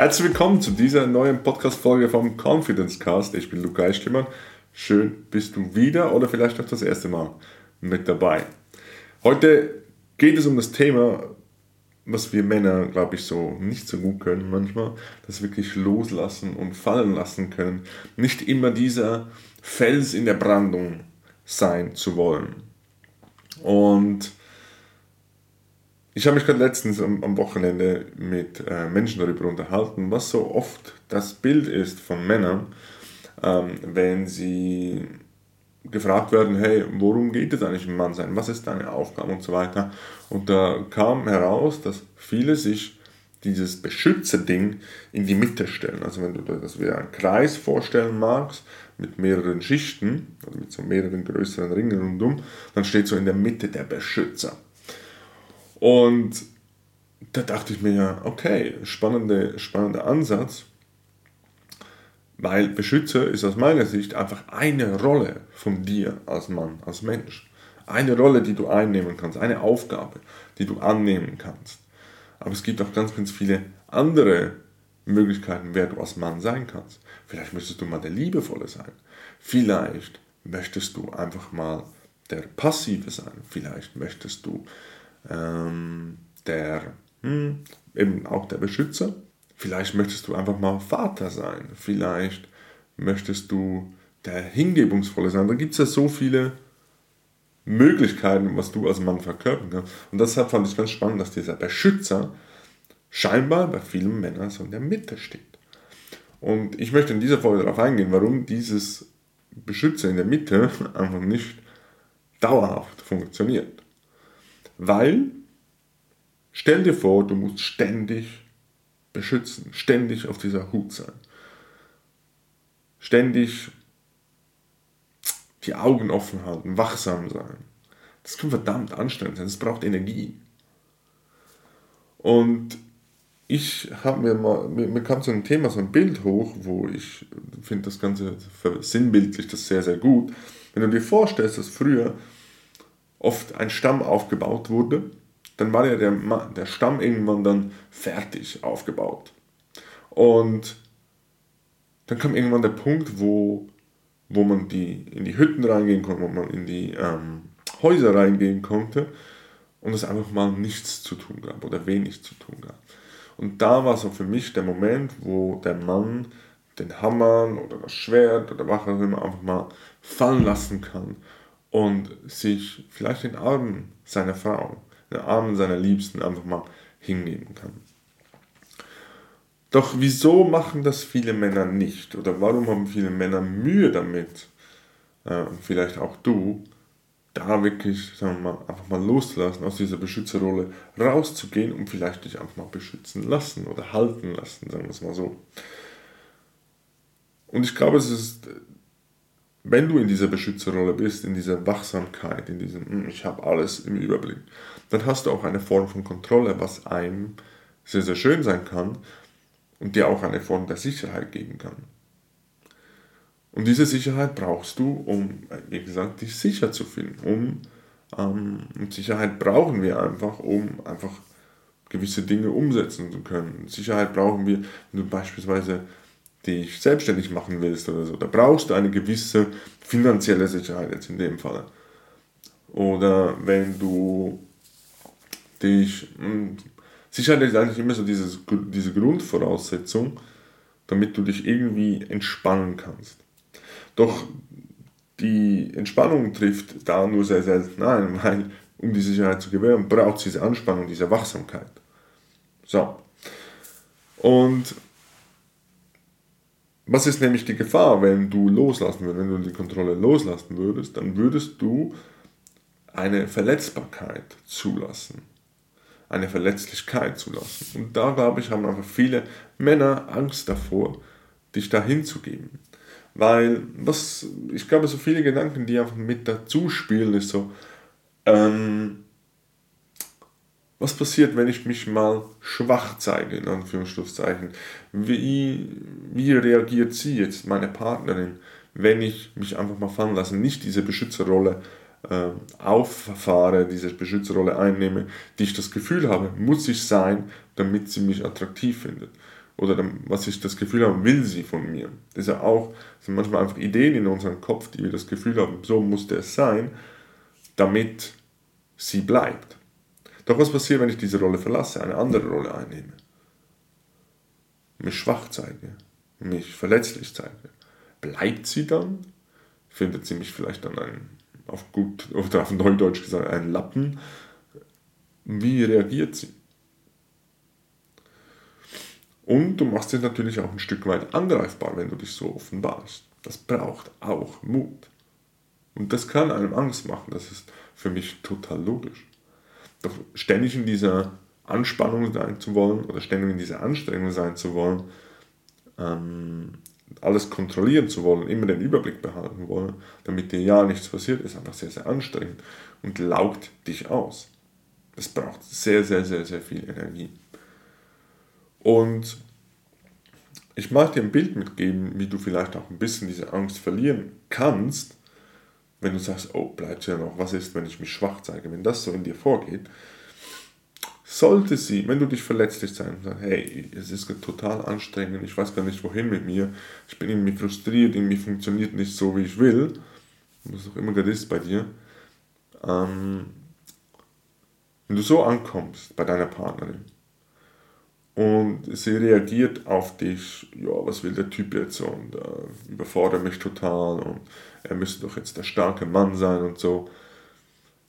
Herzlich willkommen zu dieser neuen Podcast-Folge vom Confidence Cast. Ich bin Luca Eichlimmer. Schön bist du wieder oder vielleicht auch das erste Mal mit dabei. Heute geht es um das Thema, was wir Männer, glaube ich, so nicht so gut können manchmal, das wirklich loslassen und fallen lassen können. Nicht immer dieser Fels in der Brandung sein zu wollen. Und ich habe mich gerade letztens am, am Wochenende mit äh, Menschen darüber unterhalten, was so oft das Bild ist von Männern, ähm, wenn sie gefragt werden, hey, worum geht es eigentlich im Mannsein? Was ist deine Aufgabe und so weiter? Und da kam heraus, dass viele sich dieses Beschützerding in die Mitte stellen. Also wenn du das wie einen Kreis vorstellen magst, mit mehreren Schichten, also mit so mehreren größeren Ringen rundum, dann steht so in der Mitte der Beschützer. Und da dachte ich mir ja, okay, spannende, spannender Ansatz, weil Beschützer ist aus meiner Sicht einfach eine Rolle von dir als Mann, als Mensch. Eine Rolle, die du einnehmen kannst, eine Aufgabe, die du annehmen kannst. Aber es gibt auch ganz, ganz viele andere Möglichkeiten, wer du als Mann sein kannst. Vielleicht möchtest du mal der Liebevolle sein. Vielleicht möchtest du einfach mal der Passive sein. Vielleicht möchtest du ähm, der, hm, eben auch der Beschützer. Vielleicht möchtest du einfach mal Vater sein. Vielleicht möchtest du der Hingebungsvolle sein. Da gibt es ja so viele Möglichkeiten, was du als Mann verkörpern kannst. Und deshalb fand ich ganz spannend, dass dieser Beschützer scheinbar bei vielen Männern so in der Mitte steht. Und ich möchte in dieser Folge darauf eingehen, warum dieses Beschützer in der Mitte einfach nicht dauerhaft funktioniert. Weil, stell dir vor, du musst ständig beschützen, ständig auf dieser Hut sein. Ständig die Augen offen halten, wachsam sein. Das kann verdammt anstrengend sein, das braucht Energie. Und ich habe mir mal, mir, kam so ein Thema, so ein Bild hoch, wo ich finde das Ganze sinnbildlich das sehr, sehr gut. Wenn du dir vorstellst, dass früher oft ein Stamm aufgebaut wurde, dann war ja der, der Stamm irgendwann dann fertig aufgebaut. Und dann kam irgendwann der Punkt, wo, wo man die, in die Hütten reingehen konnte, wo man in die ähm, Häuser reingehen konnte und es einfach mal nichts zu tun gab oder wenig zu tun gab. Und da war so für mich der Moment, wo der Mann den Hammer oder das Schwert oder was auch immer einfach mal fallen lassen kann und sich vielleicht den Armen seiner Frau, den Armen seiner Liebsten einfach mal hingeben kann. Doch wieso machen das viele Männer nicht? Oder warum haben viele Männer Mühe damit, äh, vielleicht auch du, da wirklich, sagen wir mal, einfach mal loszulassen, aus dieser Beschützerrolle rauszugehen und vielleicht dich einfach mal beschützen lassen oder halten lassen, sagen wir es mal so. Und ich glaube, es ist wenn du in dieser Beschützerrolle bist, in dieser Wachsamkeit, in diesem, hm, ich habe alles im Überblick, dann hast du auch eine Form von Kontrolle, was einem sehr, sehr schön sein kann und dir auch eine Form der Sicherheit geben kann. Und diese Sicherheit brauchst du, um, wie gesagt, dich sicher zu fühlen. Um, ähm, und Sicherheit brauchen wir einfach, um einfach gewisse Dinge umsetzen zu können. Sicherheit brauchen wir, wenn du beispielsweise dich selbstständig machen willst oder so, da brauchst du eine gewisse finanzielle Sicherheit jetzt in dem Fall. Oder wenn du dich, hm, Sicherheit ist eigentlich immer so dieses, diese Grundvoraussetzung, damit du dich irgendwie entspannen kannst. Doch die Entspannung trifft da nur sehr selten ein, weil um die Sicherheit zu gewähren, braucht es diese Anspannung, diese Wachsamkeit. So. Und was ist nämlich die Gefahr, wenn du loslassen würdest, wenn du die Kontrolle loslassen würdest, dann würdest du eine Verletzbarkeit zulassen. Eine Verletzlichkeit zulassen. Und da, glaube ich, haben einfach viele Männer Angst davor, dich da hinzugeben. Weil, was, ich glaube, so viele Gedanken, die einfach mit dazu spielen, ist so, ähm, was passiert, wenn ich mich mal schwach zeige, in Anführungszeichen? Wie, wie reagiert sie jetzt, meine Partnerin, wenn ich mich einfach mal fallen lasse, nicht diese Beschützerrolle äh, auffahre, diese Beschützerrolle einnehme, die ich das Gefühl habe, muss ich sein, damit sie mich attraktiv findet. oder was ich das Gefühl habe, will sie von mir. Das ist ja auch, sind manchmal einfach Ideen in unserem Kopf, die wir das Gefühl haben, so muss es sein, damit sie bleibt. Doch was passiert, wenn ich diese Rolle verlasse, eine andere Rolle einnehme? Mich schwach zeige, mich verletzlich zeige. Bleibt sie dann? Findet sie mich vielleicht dann ein, auf gut, oder auf Neudeutsch gesagt, ein Lappen? Wie reagiert sie? Und du machst dich natürlich auch ein Stück weit angreifbar, wenn du dich so offenbarst. Das braucht auch Mut. Und das kann einem Angst machen, das ist für mich total logisch. Doch ständig in dieser Anspannung sein zu wollen oder ständig in dieser Anstrengung sein zu wollen, ähm, alles kontrollieren zu wollen, immer den Überblick behalten wollen, damit dir ja nichts passiert, ist einfach sehr, sehr anstrengend und laugt dich aus. Das braucht sehr, sehr, sehr, sehr viel Energie. Und ich mag dir ein Bild mitgeben, wie du vielleicht auch ein bisschen diese Angst verlieren kannst, wenn du sagst, oh, bleibt ja noch, was ist, wenn ich mich schwach zeige, wenn das so in dir vorgeht, sollte sie, wenn du dich verletzlich sein und sagst, hey, es ist total anstrengend, ich weiß gar nicht wohin mit mir, ich bin irgendwie frustriert, irgendwie funktioniert nicht so, wie ich will, was auch immer das ist bei dir, ähm, wenn du so ankommst bei deiner Partnerin und sie reagiert auf dich, ja, was will der Typ jetzt und äh, überfordert mich total und er müsste doch jetzt der starke Mann sein und so,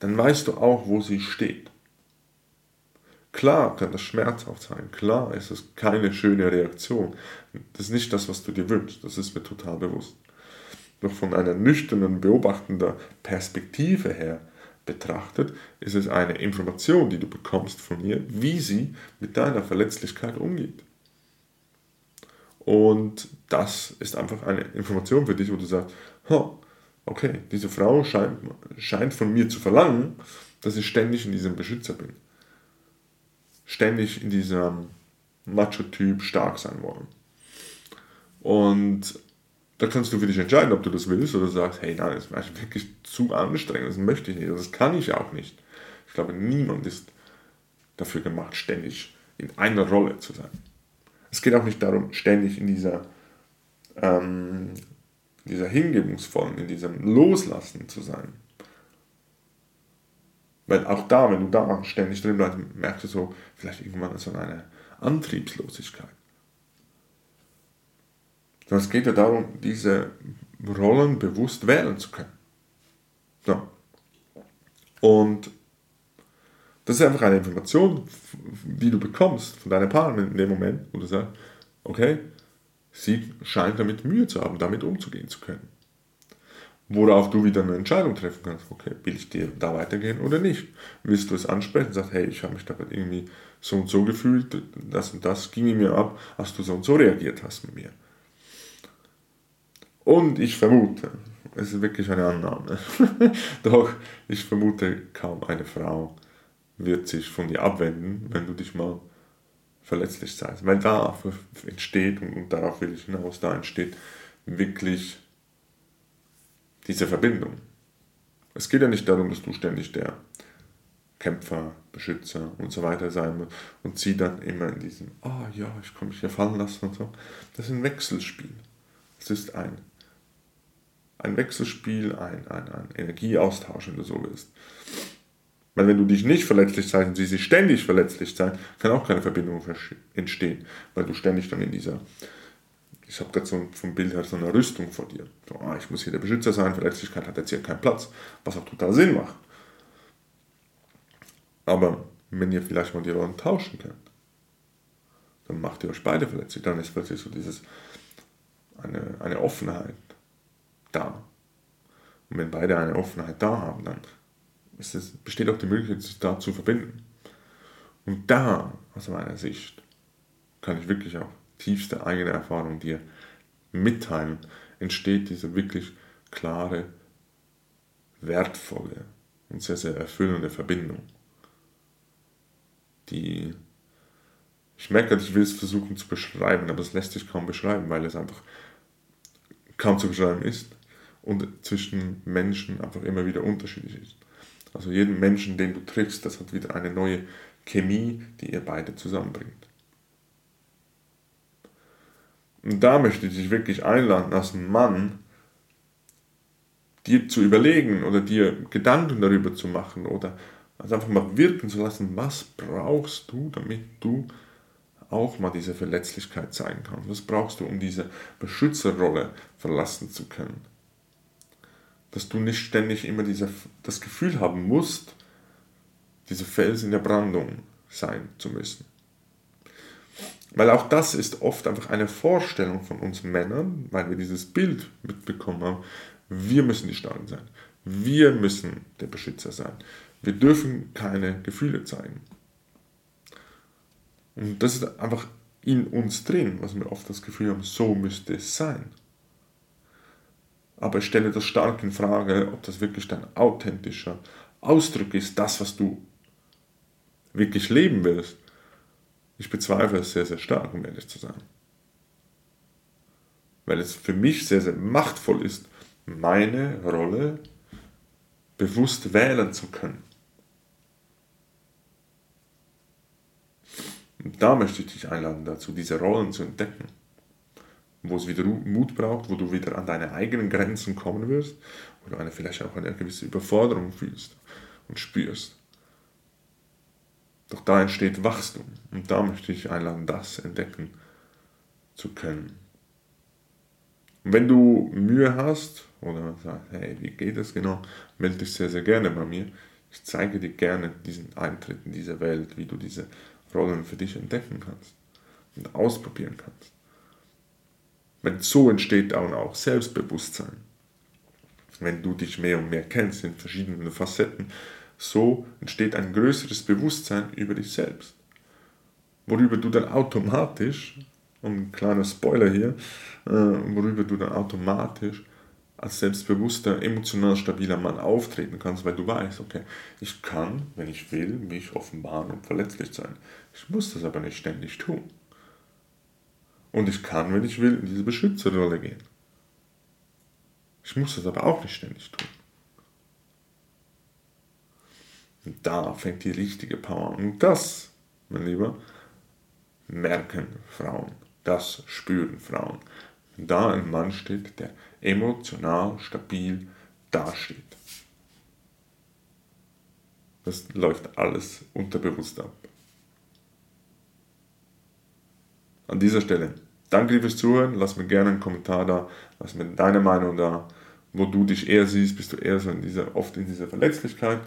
dann weißt du auch, wo sie steht. Klar kann das schmerzhaft sein, klar ist es keine schöne Reaktion. Das ist nicht das, was du dir wünschst, das ist mir total bewusst. Doch von einer nüchternen, beobachtender Perspektive her betrachtet, ist es eine Information, die du bekommst von mir, wie sie mit deiner Verletzlichkeit umgeht. Und das ist einfach eine Information für dich, wo du sagst, okay, diese Frau scheint, scheint von mir zu verlangen, dass ich ständig in diesem Beschützer bin. Ständig in diesem Macho-Typ stark sein wollen. Und da kannst du für dich entscheiden, ob du das willst oder sagst, hey, nein, das ist wirklich zu anstrengend, das möchte ich nicht, das kann ich auch nicht. Ich glaube, niemand ist dafür gemacht, ständig in einer Rolle zu sein. Es geht auch nicht darum, ständig in dieser, ähm, dieser hingebungsvollen, in diesem Loslassen zu sein. Weil auch da, wenn du da ständig drin bleibst, merkst du so vielleicht irgendwann so eine Antriebslosigkeit. Sondern es geht ja darum, diese Rollen bewusst wählen zu können. So. Und das ist einfach eine Information, die du bekommst von deiner Partnerin in dem Moment, wo du sagst, okay, sie scheint damit Mühe zu haben, damit umzugehen zu können. Worauf du wieder eine Entscheidung treffen kannst, okay, will ich dir da weitergehen oder nicht? Willst du es ansprechen und sagst, hey, ich habe mich da irgendwie so und so gefühlt, das und das ging mir ab, als du so und so reagiert hast mit mir. Und ich vermute, es ist wirklich eine Annahme, doch ich vermute, kaum eine Frau wird sich von dir abwenden, wenn du dich mal verletzlich zeigst. Weil da entsteht, und darauf will ich hinaus, da entsteht wirklich diese Verbindung. Es geht ja nicht darum, dass du ständig der Kämpfer, Beschützer und so weiter sein musst und sie dann immer in diesem, ah oh, ja, ich kann mich hier fallen lassen und so. Das ist ein Wechselspiel. Es ist ein ein Wechselspiel, ein, ein, ein Energieaustausch, wenn du so willst. Weil wenn du dich nicht verletzlich zeigst und sie sich ständig verletzlich zeigen, kann auch keine Verbindung entstehen, weil du ständig dann in dieser, ich habe gerade so vom Bild her so eine Rüstung vor dir. So, ah, ich muss hier der Beschützer sein, Verletzlichkeit hat jetzt hier keinen Platz, was auch total Sinn macht. Aber wenn ihr vielleicht mal die Rollen tauschen könnt, dann macht ihr euch beide verletzlich, dann ist plötzlich so dieses, eine, eine Offenheit, da. Und wenn beide eine Offenheit da haben, dann es, besteht auch die Möglichkeit, sich da zu verbinden. Und da, aus meiner Sicht, kann ich wirklich auch tiefste eigene Erfahrung dir mitteilen, entsteht diese wirklich klare, wertvolle und sehr, sehr erfüllende Verbindung. Die ich merke, ich will es versuchen zu beschreiben, aber es lässt sich kaum beschreiben, weil es einfach kaum zu beschreiben ist und zwischen Menschen einfach immer wieder unterschiedlich ist. Also jeden Menschen, den du triffst, das hat wieder eine neue Chemie, die ihr beide zusammenbringt. Und da möchte ich dich wirklich einladen, als Mann, dir zu überlegen oder dir Gedanken darüber zu machen oder also einfach mal wirken zu lassen, was brauchst du, damit du auch mal diese Verletzlichkeit zeigen kannst. Was brauchst du, um diese Beschützerrolle verlassen zu können? Dass du nicht ständig immer diese, das Gefühl haben musst, diese Fels in der Brandung sein zu müssen. Weil auch das ist oft einfach eine Vorstellung von uns Männern, weil wir dieses Bild mitbekommen haben. Wir müssen die Starken sein. Wir müssen der Beschützer sein. Wir dürfen keine Gefühle zeigen. Und das ist einfach in uns drin, was wir oft das Gefühl haben, so müsste es sein. Aber ich stelle das stark in Frage, ob das wirklich dein authentischer Ausdruck ist, das, was du wirklich leben willst. Ich bezweifle es sehr, sehr stark, um ehrlich zu sein. Weil es für mich sehr, sehr machtvoll ist, meine Rolle bewusst wählen zu können. Und da möchte ich dich einladen dazu, diese Rollen zu entdecken. Wo es wieder Mut braucht, wo du wieder an deine eigenen Grenzen kommen wirst, wo du eine, vielleicht auch eine gewisse Überforderung fühlst und spürst. Doch da entsteht Wachstum und da möchte ich einladen, das entdecken zu können. Und wenn du Mühe hast oder sagst, hey, wie geht das genau, melde dich sehr, sehr gerne bei mir. Ich zeige dir gerne diesen Eintritt in diese Welt, wie du diese Rollen für dich entdecken kannst und ausprobieren kannst. Wenn so entsteht dann auch Selbstbewusstsein. Wenn du dich mehr und mehr kennst in verschiedenen Facetten, so entsteht ein größeres Bewusstsein über dich selbst. Worüber du dann automatisch, und ein kleiner Spoiler hier, äh, worüber du dann automatisch als selbstbewusster, emotional stabiler Mann auftreten kannst, weil du weißt, okay, ich kann, wenn ich will, mich offenbaren und verletzlich sein. Ich muss das aber nicht ständig tun. Und ich kann, wenn ich will, in diese Beschützerrolle gehen. Ich muss das aber auch nicht ständig tun. Und da fängt die richtige Power an. Und das, mein Lieber, merken Frauen. Das spüren Frauen da ein Mann steht, der emotional stabil dasteht. Das läuft alles unterbewusst ab. An dieser Stelle, danke fürs Zuhören. Lass mir gerne einen Kommentar da, lass mir deine Meinung da, wo du dich eher siehst. Bist du eher so in dieser, oft in dieser Verletzlichkeit,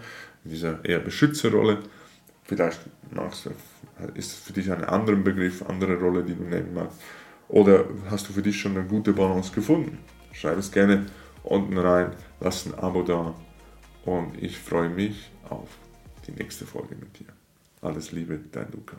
in dieser eher Beschützerrolle? Vielleicht magst du, ist für dich ein anderer Begriff, andere Rolle, die du nehmen magst. Oder hast du für dich schon eine gute Balance gefunden? Schreib es gerne unten rein, lass ein Abo da und ich freue mich auf die nächste Folge mit dir. Alles Liebe, dein Luca.